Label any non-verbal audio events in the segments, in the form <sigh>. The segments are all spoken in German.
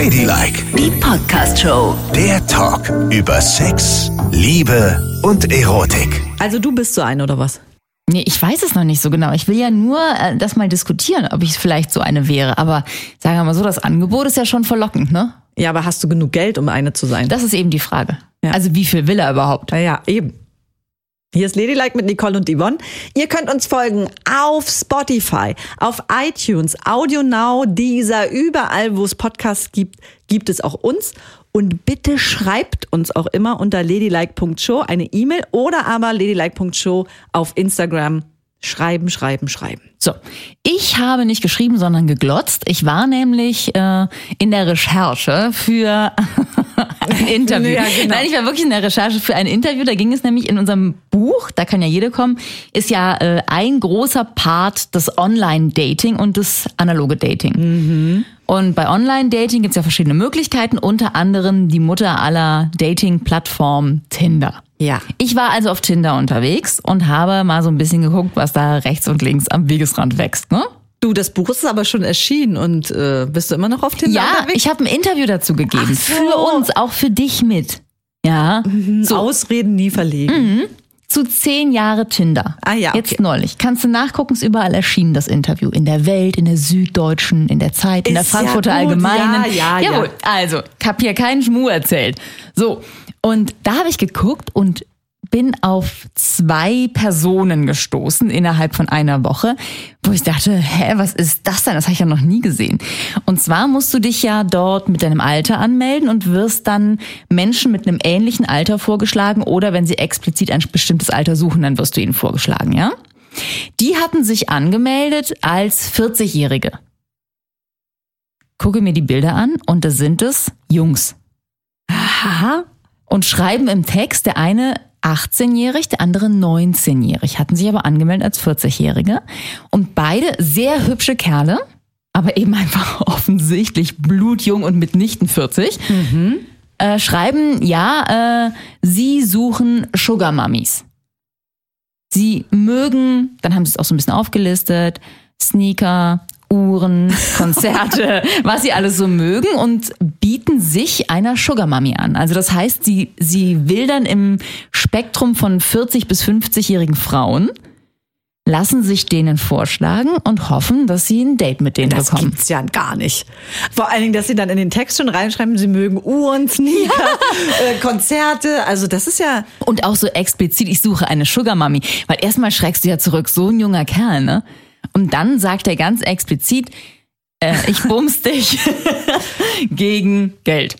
Ladylike, Die Podcast-Show. der Talk über Sex, Liebe und Erotik. Also du bist so ein oder was? Nee, ich weiß es noch nicht so genau. Ich will ja nur äh, das mal diskutieren, ob ich vielleicht so eine wäre. Aber sagen wir mal so, das Angebot ist ja schon verlockend, ne? Ja, aber hast du genug Geld, um eine zu sein? Das ist eben die Frage. Ja. Also wie viel will er überhaupt? Naja, eben. Hier ist Ladylike mit Nicole und Yvonne. Ihr könnt uns folgen auf Spotify, auf iTunes, Audio Now, dieser, überall, wo es Podcasts gibt, gibt es auch uns. Und bitte schreibt uns auch immer unter ladylike.show eine E-Mail oder aber ladylike.show auf Instagram. Schreiben, schreiben, schreiben. So, ich habe nicht geschrieben, sondern geglotzt. Ich war nämlich äh, in der Recherche für ein <laughs> Interview. Ja, genau. Nein, ich war wirklich in der Recherche für ein Interview. Da ging es nämlich in unserem Buch, da kann ja jeder kommen, ist ja äh, ein großer Part des Online-Dating und des analoge Dating. Und bei Online-Dating gibt es ja verschiedene Möglichkeiten, unter anderem die Mutter aller Dating-Plattformen Tinder. Ja. Ich war also auf Tinder unterwegs und habe mal so ein bisschen geguckt, was da rechts und links am Wegesrand wächst. Ne? Du, das Buch ist aber schon erschienen und äh, bist du immer noch auf Tinder Ja, ich habe ein Interview dazu gegeben. So. Für uns, auch für dich mit. Ja, so. Ausreden nie verlegen. zu zehn Jahre Tinder. Ah ja, Jetzt okay. neulich. Kannst du nachgucken, ist überall erschienen, das Interview. In der Welt, in der Süddeutschen, in der Zeit, in der Ist ja Frankfurter gut. Allgemeinen. Ja, ja, ja. Jawohl. Also, ich hab hier keinen Schmuh erzählt. So, und da habe ich geguckt und bin auf zwei Personen gestoßen innerhalb von einer Woche, wo ich dachte, hä, was ist das denn? Das habe ich ja noch nie gesehen. Und zwar musst du dich ja dort mit deinem Alter anmelden und wirst dann Menschen mit einem ähnlichen Alter vorgeschlagen oder wenn sie explizit ein bestimmtes Alter suchen, dann wirst du ihnen vorgeschlagen, ja? Die hatten sich angemeldet als 40-Jährige. Gucke mir die Bilder an und da sind es Jungs Aha. und schreiben im Text, der eine 18-jährig, der andere 19-jährig, hatten sich aber angemeldet als 40-Jährige. Und beide sehr hübsche Kerle, aber eben einfach <laughs> offensichtlich blutjung und mitnichten 40, äh, schreiben, ja, äh, sie suchen Sugar Mummies. Sie mögen, dann haben sie es auch so ein bisschen aufgelistet, Sneaker, Uhren, Konzerte, <laughs> was sie alles so mögen und bieten sich einer Sugar Mummy an. Also das heißt, sie, sie wildern im Spektrum von 40 bis 50-jährigen Frauen, lassen sich denen vorschlagen und hoffen, dass sie ein Date mit denen Das bekommen. gibt's ja gar nicht. Vor allen Dingen, dass sie dann in den Text schon reinschreiben, sie mögen Uhren, Sneaker, <laughs> äh, Konzerte. Also das ist ja, Und auch so explizit, ich suche eine Sugar Mummy. Weil erstmal schreckst du ja zurück, so ein junger Kerl, ne? Und dann sagt er ganz explizit, äh, ich bums dich <laughs> gegen Geld.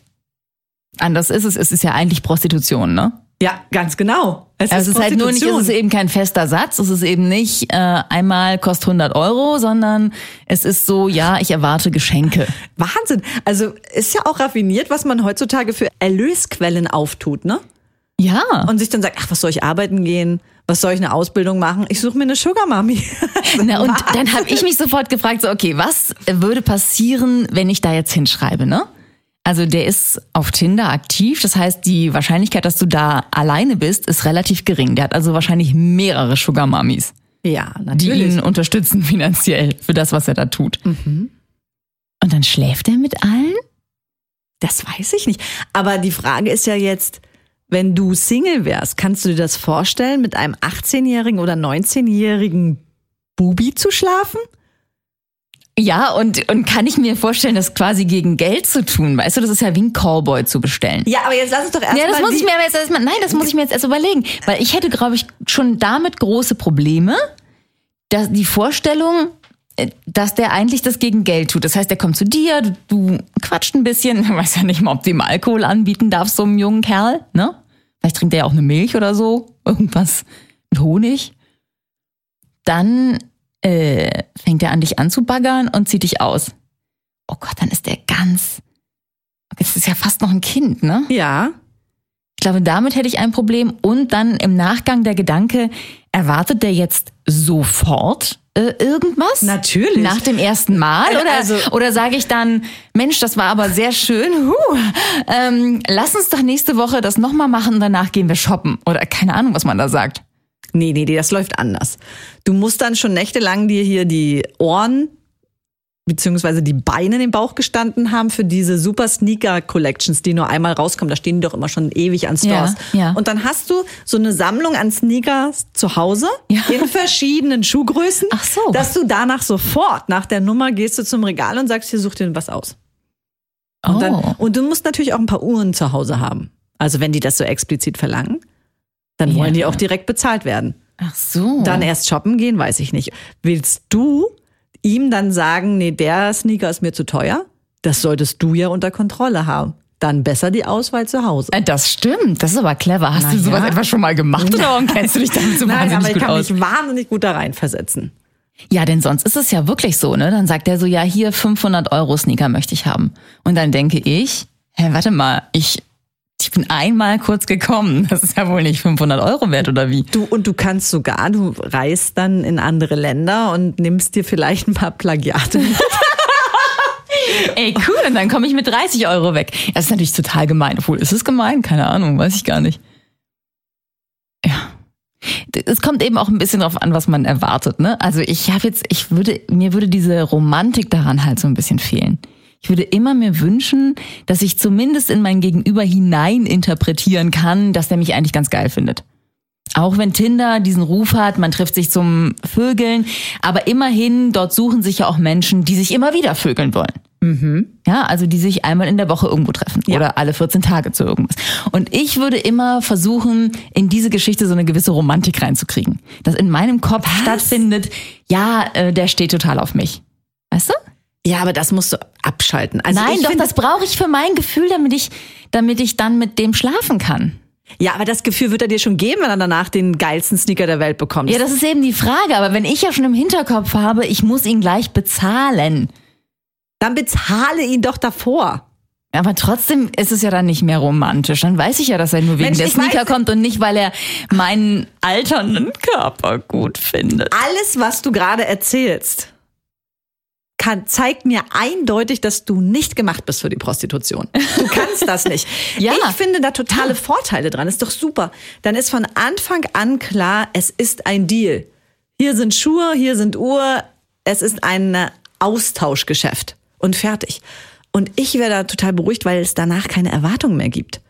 Anders ist es, es ist ja eigentlich Prostitution, ne? ja, ganz genau. Es Also es ist halt nur nicht, es ist eben kein fester Satz, es ist eben nicht äh, einmal kostet 100 Euro, sondern es ist so, ja, ich erwarte Geschenke. <laughs> Wahnsinn. Also ist ja auch raffiniert, was man heutzutage für Erlösquellen auftut, ne? Ja. Und sich dann sagt, ach, was soll ich arbeiten gehen? Was soll ich eine Ausbildung machen? Ich suche mir eine Sugar Mami. <laughs> Na, und <laughs> dann habe ich mich sofort gefragt, so, okay, was würde passieren, wenn ich da jetzt hinschreibe, ne? Also der ist auf Tinder aktiv, das heißt, die Wahrscheinlichkeit, dass du da alleine bist, ist relativ gering. Der hat also wahrscheinlich mehrere Sugar Mummies, ja, die natürlich. ihn unterstützen <laughs> finanziell für das, was er da tut. Und dann schläft er mit allen? Das weiß ich nicht. Aber die Frage ist ja jetzt, wenn du Single wärst, kannst du dir das vorstellen, mit einem 18-jährigen oder 19-jährigen Bubi zu schlafen? Ja, und, und kann ich mir vorstellen, das quasi gegen Geld zu tun? Weißt du, das ist ja wie ein Cowboy zu bestellen. Ja, aber jetzt lass uns doch erstmal. Ja, das muss ich mir aber jetzt erstmal, nein, das muss ich mir jetzt erst überlegen. Weil ich hätte, glaube ich, schon damit große Probleme, dass die Vorstellung, äh, dass der eigentlich das gegen Geld tut. Das heißt, der kommt zu dir, du, du quatscht ein bisschen, <laughs> du weißt ja nicht mal, ob du ihm Alkohol anbieten darfst, so einem jungen Kerl, ne? Vielleicht trinkt er ja auch eine Milch oder so, <laughs> irgendwas mit Honig. Dann äh, fängt er an, dich anzubaggern und zieht dich aus. Oh Gott, dann ist der ganz. Das ist ja fast noch ein Kind, ne? Ja. Ich glaube, damit hätte ich ein Problem. Und dann im Nachgang der Gedanke, erwartet der jetzt sofort äh, irgendwas? Natürlich. Nach dem ersten Mal? Oder, also- oder sage ich dann, Mensch, das war aber sehr schön. Huh, ähm, lass uns doch nächste Woche das nochmal machen und danach gehen wir shoppen. Oder keine Ahnung, was man da sagt. Nee, nee, nee, das läuft anders. Du musst dann schon nächtelang dir hier die Ohren beziehungsweise die Beine in den Bauch gestanden haben für diese Super Sneaker Collections, die nur einmal rauskommen. Da stehen die doch immer schon ewig an Stores. Ja, ja. Und dann hast du so eine Sammlung an Sneakers zu Hause Ja. in verschiedenen Schuhgrößen. Ach so. Dass du danach sofort nach der Nummer gehst du zum Regal und sagst, hier such dir was aus. Und, oh. dann, und du musst natürlich auch ein paar Uhren zu Hause haben. Also wenn die das so explizit verlangen, dann wollen die auch direkt bezahlt werden. Ach so. Dann erst shoppen gehen, weiß ich nicht. Willst du ihm dann sagen, nee, der Sneaker ist mir zu teuer? Das solltest du ja unter Kontrolle haben. Dann besser die Auswahl zu Hause. Äh, Das stimmt, das ist aber clever. Hast Na du sowas ja. etwa schon mal gemacht oder warum kennst du dich damit so <laughs> Nein, aber ich kann aus? mich wahnsinnig gut da reinversetzen. Ja, denn sonst ist es ja wirklich so, ne? Dann sagt er so, ja, hier 500 Euro Sneaker möchte ich haben. Und dann denke ich, hä, warte mal, ich, ich bin einmal kurz gekommen. Das ist ja wohl nicht 500 Euro wert oder wie? Du, und du kannst sogar, du reist dann in andere Länder und nimmst dir vielleicht ein paar Plagiate mit. <laughs> <laughs> Ey, cool, und dann komme ich mit 30 Euro weg. Das ist natürlich total gemein. Obwohl, ist es gemein? Keine Ahnung, weiß ich gar nicht. Ja. Es kommt eben auch ein bisschen drauf an, was man erwartet, ne? Also ich habe jetzt, ich würde, mir würde diese Romantik daran halt so ein bisschen fehlen. Ich würde immer mir wünschen, dass ich zumindest in mein Gegenüber hinein interpretieren kann, dass der mich eigentlich ganz geil findet. Auch wenn Tinder diesen Ruf hat, man trifft sich zum Vögeln, aber immerhin, dort suchen sich ja auch Menschen, die sich immer wieder vögeln wollen. Ja, also die sich einmal in der Woche irgendwo treffen Ja. oder alle 14 Tage zu irgendwas. Und ich würde immer versuchen, in diese Geschichte so eine gewisse Romantik reinzukriegen. Dass in meinem Kopf stattfindet, ja, äh, der steht total auf mich. Weißt du? Ja, aber das musst du abschalten. Also Nein, doch, das brauche ich für mein Gefühl, damit ich, damit ich dann mit dem schlafen kann. Ja, aber das Gefühl wird er dir schon geben, wenn er danach den geilsten Sneaker der Welt bekommt. Ja, das ist eben die Frage. Aber wenn ich ja schon im Hinterkopf habe, ich muss ihn gleich bezahlen. Dann bezahle ihn doch davor. Aber trotzdem ist es ja dann nicht mehr romantisch. Dann weiß ich ja, dass er nur wegen Mensch, der Sneaker weiß- kommt und nicht, weil er meinen alternden Körper gut findet. Alles, was du gerade erzählst, kann, zeigt mir eindeutig, dass du nicht gemacht bist für die Prostitution. Du kannst das nicht. <laughs> Ja. Ich finde da totale Vorteile dran. Ist doch super. Dann ist von Anfang an klar, es ist ein Deal. Hier sind Schuhe, hier sind Uhr. Es ist ein Austauschgeschäft. Und fertig. Und ich wäre da total beruhigt, weil es danach keine Erwartung mehr gibt.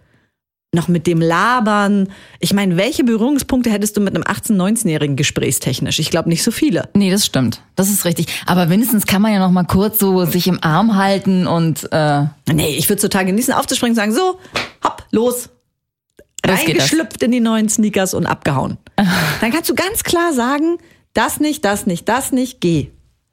Noch mit dem Labern. Ich meine, welche Berührungspunkte hättest du mit einem 18-, 19-Jährigen gesprächstechnisch? Ich glaube nicht so viele. Nee, das stimmt. Das ist richtig. Aber wenigstens kann man ja noch mal kurz so sich im Arm halten und äh, Nee, ich würde total genießen, aufzuspringen und sagen, so, hopp, los. Reingeschlüpft in die neuen Sneakers und abgehauen. <laughs> Dann kannst du ganz klar sagen, das nicht, das nicht, das nicht, geh.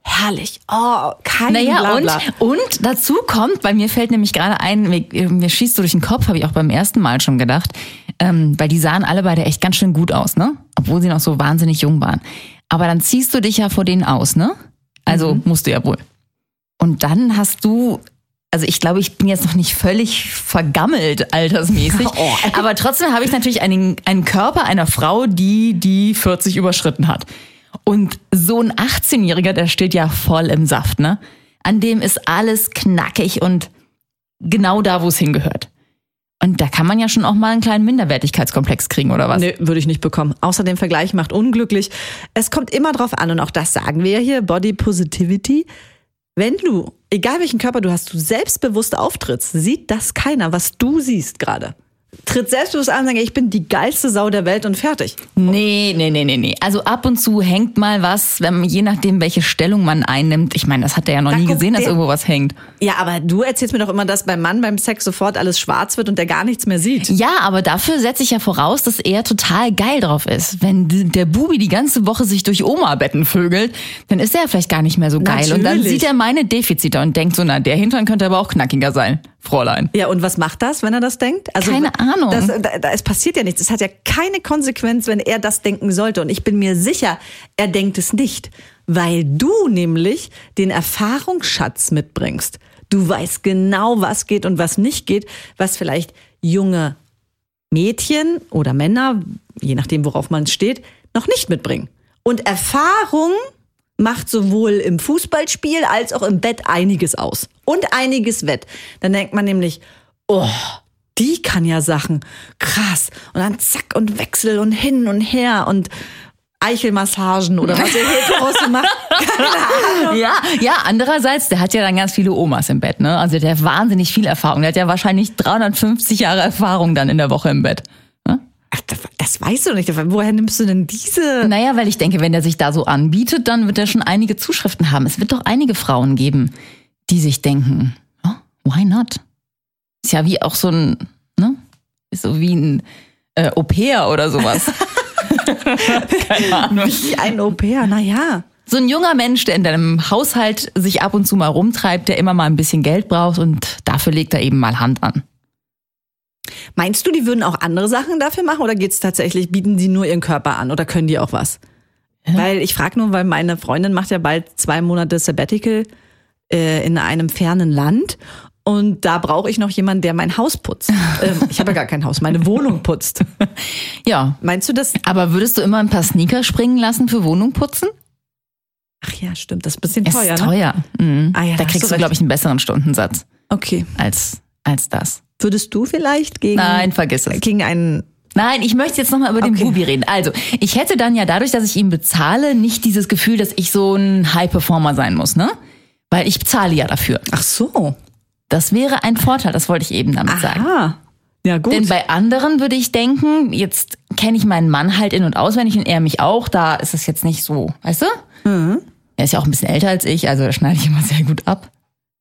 Herrlich. Oh, kein Naja, Blabla. und, und dazu kommt, bei mir fällt nämlich gerade ein, mir, mir schießt so durch den Kopf, habe ich auch beim ersten Mal schon gedacht, ähm, weil die sahen alle beide echt ganz schön gut aus, ne? Obwohl sie noch so wahnsinnig jung waren. Aber dann ziehst du dich ja vor denen aus, ne? Also musst du ja wohl. Und dann hast du, also ich glaube, ich bin jetzt noch nicht völlig vergammelt altersmäßig, <laughs> Oh. aber trotzdem habe ich natürlich einen, einen Körper einer Frau, die die 40 überschritten hat. Und so ein 18-Jähriger, der steht ja voll im Saft, ne? An dem ist alles knackig und genau da, wo es hingehört. Und da kann man ja schon auch mal einen kleinen Minderwertigkeitskomplex kriegen, oder was? Nee, würde ich nicht bekommen. Außerdem Vergleich macht unglücklich. Es kommt immer drauf an, und auch das sagen wir ja hier, Body Positivity. Wenn du, egal welchen Körper du hast, du selbstbewusst auftrittst, sieht das keiner, was du siehst gerade. Tritt selbstbewusst an und sag, ich bin die geilste Sau der Welt und fertig. Nee, nee, nee, nee, nee. Also ab und zu hängt mal was, wenn man, je nachdem, welche Stellung man einnimmt. Ich meine, das hat er ja noch Da nie gesehen, dass irgendwo was hängt. Ja, aber du erzählst mir doch immer, dass beim Mann beim Sex sofort alles schwarz wird und der gar nichts mehr sieht. Ja, aber dafür setze ich ja voraus, dass er total geil drauf ist. Wenn der Bubi die ganze Woche sich durch Oma-Betten vögelt, dann ist er ja vielleicht gar nicht mehr so geil. Und dann Natürlich. sieht er meine Defizite und denkt so, na, der Hintern könnte aber auch knackiger sein, Fräulein. Ja, und was macht das, wenn er das denkt? Also, Keine Ahnung. Das, da, da, es passiert ja nichts. Es hat ja keine Konsequenz, wenn er das denken sollte. Und ich bin mir sicher, er denkt es nicht. Weil du nämlich den Erfahrungsschatz mitbringst. Du weißt genau, was geht und was nicht geht, was vielleicht junge Mädchen oder Männer, je nachdem, worauf man steht, noch nicht mitbringen. Und Erfahrung macht sowohl im Fußballspiel als auch im Bett einiges aus. Und einiges wett. Dann denkt man nämlich, oh, die kann ja Sachen. Krass. Und dann zack und Wechsel und hin und her und Eichelmassagen oder was ihr Heteros <laughs> so macht. Keine Ahnung. Ja, ja, andererseits, der hat ja dann ganz viele Omas im Bett, ne? Also der hat wahnsinnig viel Erfahrung. Der hat ja wahrscheinlich 350 Jahre Erfahrung dann in der Woche im Bett. Das, das weißt du nicht. Woher nimmst du denn diese? Naja, weil ich denke, wenn der sich da so anbietet, dann wird er schon einige Zuschriften haben. Es wird doch einige Frauen geben, die sich denken, oh, why not? Ist ja wie auch so ein, ne? Ist so wie ein äh, Au-pair oder sowas. <laughs> Keine Ahnung. Wie ein Au-pair, naja. So ein junger Mensch, der in deinem Haushalt sich ab und zu mal rumtreibt, der immer mal ein bisschen Geld braucht und dafür legt er eben mal Hand an. Meinst du, die würden auch andere Sachen dafür machen oder geht's tatsächlich, bieten die nur ihren Körper an oder können die auch was? Weil ich frage nur, weil meine Freundin macht ja bald zwei Monate Sabbatical äh, in einem fernen Land und da brauche ich noch jemanden, der mein Haus putzt. <laughs> ähm, ich habe ja gar kein Haus, meine Wohnung putzt. Ja. Meinst du das? Aber würdest du immer ein paar Sneaker springen lassen für Wohnung putzen? Ach ja, stimmt, das ist ein bisschen Es teuer. ist Ne? teuer. Mhm. Ah ja, da kriegst du du, glaube ich, einen besseren Stundensatz Okay. als, als das. Würdest du vielleicht gegen, Nein, vergiss es. gegen einen Nein, ich möchte jetzt nochmal über den Okay. Bubi reden. Also, ich hätte dann ja dadurch, dass ich ihn bezahle, nicht dieses Gefühl, dass ich so ein High-Performer sein muss, ne? Weil ich bezahle ja dafür. Ach so. Das wäre ein Vorteil, das wollte ich eben damit sagen. Aha. Ja, gut. Denn bei anderen würde ich denken, jetzt kenne ich meinen Mann halt in- und auswendig und er mich auch, da ist es jetzt nicht so, weißt du? Mhm. Er ist ja auch ein bisschen älter als ich, also da schneide ich immer sehr gut ab.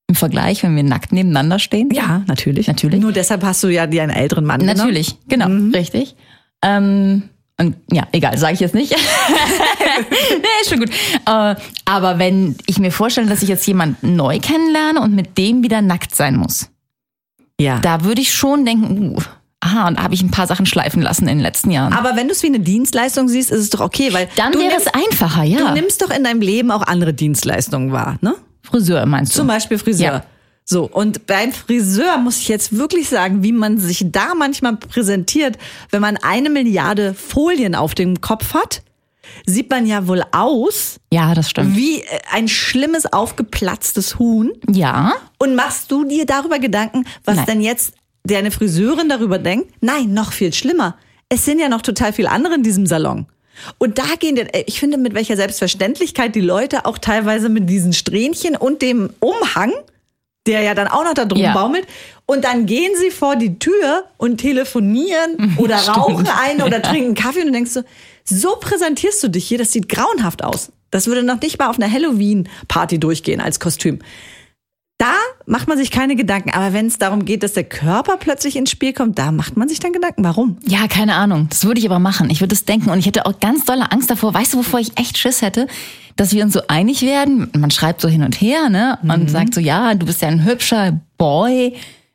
Im Vergleich, wenn wir nackt nebeneinander stehen. ja, natürlich. Natürlich. Nur deshalb hast du ja dir einen älteren Mann genommen. Natürlich, genau, richtig. Ähm, und ja, egal, sage ich jetzt nicht. <laughs> nee, ist schon gut. Äh, aber wenn ich mir vorstelle, dass ich jetzt jemanden neu kennenlerne und mit dem wieder nackt sein muss, Ja. da würde ich schon denken, uh, aha, und da habe ich ein paar Sachen schleifen lassen in den letzten Jahren. Aber wenn du es wie eine Dienstleistung siehst, ist es doch okay, weil Dann du wäre es einfacher, du ja. nimmst doch in deinem Leben auch andere Dienstleistungen wahr, ne? Friseur meinst du? Zum Beispiel Friseur. Ja. So, und beim Friseur muss ich jetzt wirklich sagen, wie man sich da manchmal präsentiert, wenn man eine Milliarde Folien auf dem Kopf hat, sieht man ja wohl aus Ja, das stimmt. wie äh, ein schlimmes, aufgeplatztes Huhn. Ja, Und machst du dir darüber Gedanken, was Nein. denn jetzt deine Friseurin darüber denkt? Nein, noch viel schlimmer. Es sind ja noch total viele andere in diesem Salon. Und da gehen, äh, ich finde, mit welcher Selbstverständlichkeit die Leute auch teilweise mit diesen Strähnchen und dem Umhang, der ja dann auch noch da drum Ja. baumelt, und dann gehen sie vor die Tür und telefonieren oder rauchen ein oder trinken Kaffee und du denkst so, so präsentierst du dich hier, das sieht grauenhaft aus. Das würde noch nicht mal auf einer Halloween-Party durchgehen als Kostüm. Da macht man sich keine Gedanken. Aber wenn es darum geht, dass der Körper plötzlich ins Spiel kommt, da macht man sich dann Gedanken. Warum? ja, keine Ahnung. Das würde ich aber machen. Ich würde es denken und ich hätte auch ganz dolle Angst davor. Weißt du, wovor ich echt Schiss hätte? Dass wir uns so einig werden. Man schreibt so hin und her, ne? Und sagt so, ja, du bist ja ein hübscher Boy.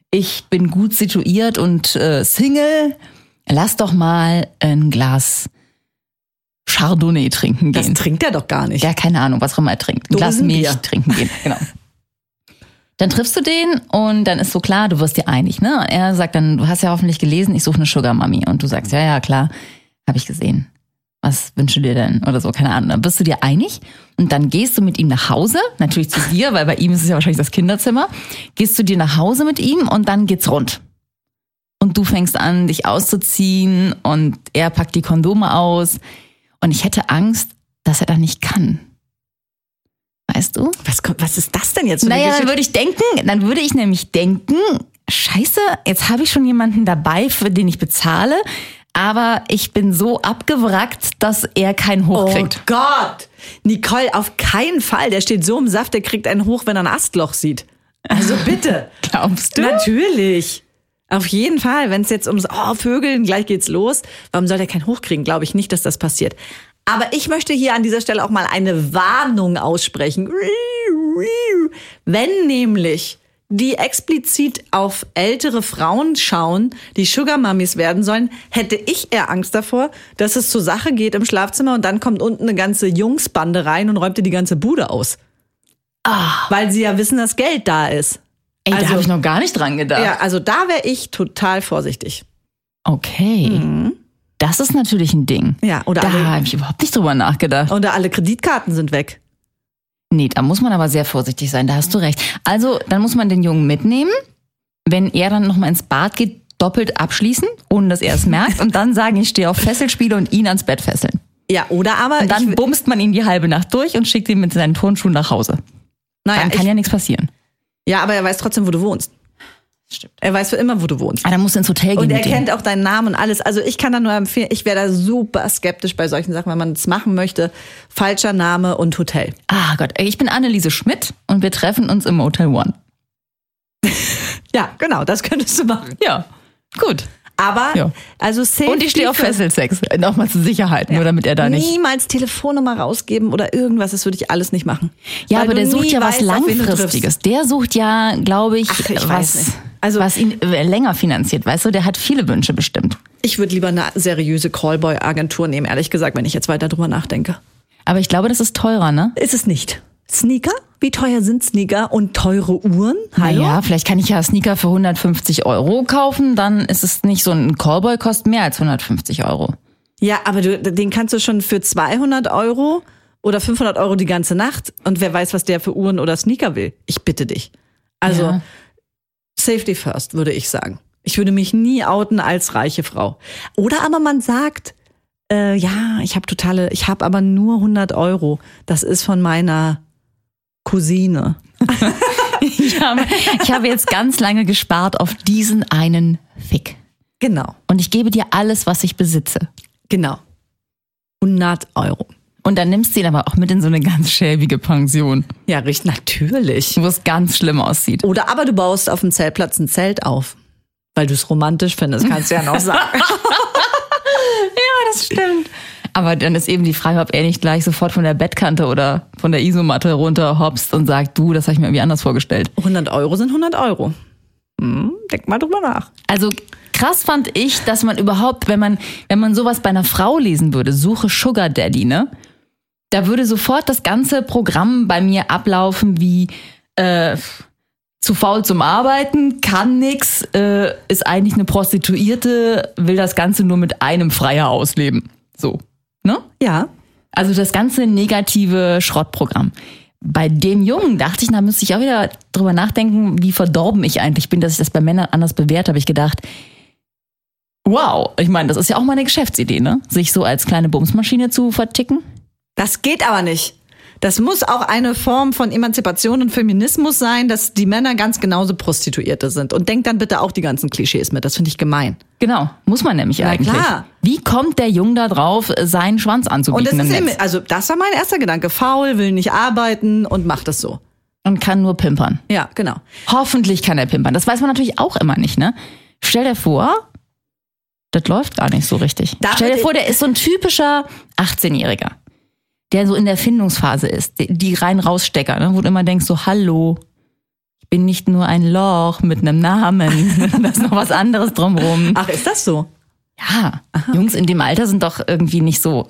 Ich bin gut situiert und äh, Single. Lass doch mal ein Glas Chardonnay trinken Das gehen. trinkt er doch gar nicht. Ja, keine Ahnung, was auch immer er trinkt. Ein Glas. Milch trinken gehen, genau. <laughs> Dann triffst du den und dann ist so klar, du wirst dir einig, ne? Er sagt dann, du hast ja hoffentlich gelesen, ich suche eine Sugar Mami. Und du sagst, ja, ja, klar, habe ich gesehen. Was wünschst du dir denn? Oder so, keine Ahnung. Dann bist du dir einig und dann gehst du mit ihm nach Hause, natürlich zu dir, weil bei ihm ist es ja wahrscheinlich das Kinderzimmer. Gehst du dir nach Hause mit ihm und dann geht's rund. Und du fängst an, dich auszuziehen und er packt die Kondome aus. Und ich hätte Angst, dass er da nicht kann. Weißt du? Was, kommt, was ist das denn jetzt? Naja, dann würde ich denken, dann würde ich nämlich denken, scheiße, jetzt habe ich schon jemanden dabei, für den ich bezahle, aber ich bin so abgewrackt, dass er keinen Oh hochkriegt. Gott! Nicole, auf keinen Fall. Der steht so im Saft, der kriegt einen hoch, wenn er ein Astloch sieht. Also bitte. <laughs> Glaubst du? Natürlich. Auf jeden Fall, wenn es jetzt ums oh, Vögeln, gleich geht's los. Warum soll der keinen hochkriegen? Glaube ich nicht, dass das passiert. Aber ich möchte hier an dieser Stelle auch mal eine Warnung aussprechen. Wenn nämlich die explizit auf ältere Frauen schauen, die Sugar Mummies werden sollen, hätte ich eher Angst davor, dass es zur Sache geht im Schlafzimmer und dann kommt unten eine ganze Jungsbande rein und räumt dir die ganze Bude aus. Ah, Weil sie ja wissen, dass Geld da ist. ey, also- da habe ich noch gar nicht dran gedacht. Ja, also da wäre ich total vorsichtig. Okay. Das ist natürlich ein Ding. Ja, oder Da habe ich überhaupt nicht drüber nachgedacht. oder alle Kreditkarten sind weg. Nee, da muss man aber sehr vorsichtig sein, da hast du recht. Also, dann muss man den Jungen mitnehmen, wenn er dann nochmal ins Bad geht, doppelt abschließen, ohne dass er es merkt, und dann sagen, ich stehe auf Fesselspiele und ihn ans Bett fesseln. Ja, oder aber. Und dann bumst man ihn die halbe Nacht durch und schickt ihn mit seinen Turnschuhen nach Hause. naja, Dann kann ich, ja nichts passieren. ja, aber er weiß trotzdem, wo du wohnst. Stimmt. Er weiß für immer, wo du wohnst. Ah, dann musst du ins Hotel gehen. Und er kennt auch deinen Namen und alles. Also ich kann da nur empfehlen, ich wäre da super skeptisch bei solchen Sachen, wenn man es machen möchte. Falscher Name und Hotel. Ah Gott, ich bin Anneliese Schmidt und wir treffen uns im Hotel One. <laughs> Ja, genau, das könntest du machen. Ja, gut. Aber, Ja. also Safety Und ich stehe auf. Fesselsex. Nochmal zur Sicherheit, nur damit er da nicht. Niemals Telefonnummer rausgeben oder irgendwas, das würde ich alles nicht machen. Ja, Weil aber der sucht ja was weißt. Langfristiges. Der sucht ja, glaube ich, Ach, ich weiß was, nicht. Also- was ihn äh, länger finanziert. Weißt du, der hat viele Wünsche bestimmt. Ich würde lieber eine seriöse Callboy-Agentur nehmen, ehrlich gesagt, wenn ich jetzt weiter drüber nachdenke. Aber ich glaube, das ist teurer, ne? Ist es nicht. Sneaker? Wie teuer sind Sneaker und teure Uhren? Hallo? Ja, vielleicht kann ich ja Sneaker für 150 Euro kaufen, dann ist es nicht so ein Callboy kostet mehr als 150 Euro. Ja, aber du, den kannst du schon für 200 Euro oder 500 Euro die ganze Nacht und wer weiß, was der für Uhren oder Sneaker will. Ich bitte dich. Also Ja. Safety first, würde ich sagen. Ich würde mich nie outen als reiche Frau. Oder aber man sagt, äh, ja, ich habe totale, ich habe aber nur 100 Euro. Das ist von meiner Cousine. <laughs> Ich habe, ich habe jetzt ganz lange gespart auf diesen einen Fick. Genau, Und ich gebe dir alles, was ich besitze. genau. 100 Euro. Und dann nimmst du ihn aber auch mit in so eine ganz schäbige Pension, Ja, richtig, natürlich. wo es ganz schlimm aussieht. Oder aber du baust auf dem Zeltplatz ein Zelt auf. Weil du es romantisch findest, kannst du ja noch sagen. <laughs> Ja, das stimmt. Aber dann ist eben die Frage, ob er nicht gleich sofort von der Bettkante oder von der Isomatte runterhopst und sagt, du, das habe ich mir irgendwie anders vorgestellt. 100 Euro sind 100 Euro. Hm, denk mal drüber nach. Also krass fand ich, dass man überhaupt, wenn man, wenn man sowas bei einer Frau lesen würde, suche Sugar Daddy, ne? Da würde sofort das ganze Programm bei mir ablaufen wie äh, zu faul zum Arbeiten, kann nix, äh, ist eigentlich eine Prostituierte, will das Ganze nur mit einem Freier ausleben. So, ne? Ja. Also das ganze negative Schrottprogramm. Bei dem Jungen dachte ich, da müsste ich auch wieder drüber nachdenken, wie verdorben ich eigentlich bin, dass ich das bei Männern anders bewährt habe. Ich gedacht, wow, ich meine, das ist ja auch mal eine Geschäftsidee, ne? Sich so als kleine Bumsmaschine zu verticken. Das geht aber nicht. Das muss auch eine Form von Emanzipation und Feminismus sein, dass die Männer ganz genauso Prostituierte sind. Und denkt dann bitte auch die ganzen Klischees mit. Das finde ich gemein. Genau, muss man nämlich Na eigentlich. klar. Wie kommt der Junge da drauf, seinen Schwanz Und anzubieten das im ist eben, also das war mein erster Gedanke. Faul, will nicht arbeiten und macht es so. Und kann nur pimpern. Ja, genau. Hoffentlich kann er pimpern. Das weiß man natürlich auch immer nicht, ne? Stell dir vor, das läuft gar nicht so richtig. Da Stell dir vor, der ist so ein typischer 18-Jähriger, der so in der Findungsphase ist, die, rein rausstecker, ne? wo du immer denkst so, hallo, ich bin nicht nur ein Loch mit einem Namen, <laughs> da ist noch was anderes drumrum. Ach, ist das so? Ja, Jungs in dem Alter sind doch irgendwie nicht so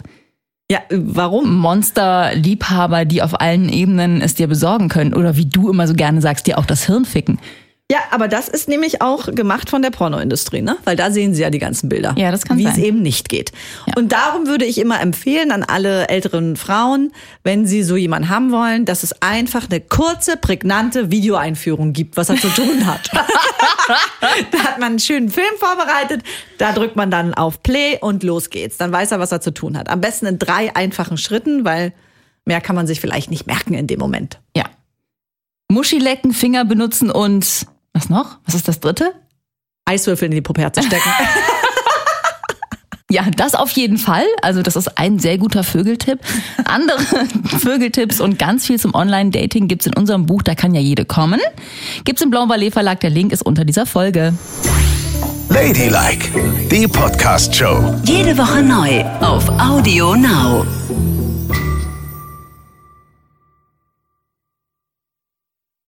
Ja, äh, warum? Monster-Liebhaber, die auf allen Ebenen es dir besorgen können. Oder wie du immer so gerne sagst, dir auch das Hirn ficken. Ja, aber das ist nämlich auch gemacht von der Pornoindustrie, ne? Weil da sehen sie ja die ganzen Bilder. Ja, das kann Wie sein. es eben nicht geht. Ja. Und darum würde ich immer empfehlen an alle älteren Frauen, wenn sie so jemanden haben wollen, dass es einfach eine kurze, prägnante Videoeinführung gibt, was er zu tun hat. <laughs> da hat man einen schönen Film vorbereitet, da drückt man dann auf Play und los geht's. Dann weiß er, was er zu tun hat. Am besten in drei einfachen Schritten, weil mehr kann man sich vielleicht nicht merken in dem Moment. Ja. Muschi lecken, Finger benutzen und was noch? Was ist das dritte? Eiswürfel in die Puppe stecken. <laughs> Ja, das auf jeden Fall. Also das ist ein sehr guter Vögeltipp. Andere <laughs> Vögeltipps und ganz viel zum Online-Dating gibt's in unserem Buch, da kann ja jede kommen. Gibt's im Blauen Ballet Verlag, der Link ist unter dieser Folge. Ladylike, die Podcast-Show. Jede Woche neu auf Audio Now.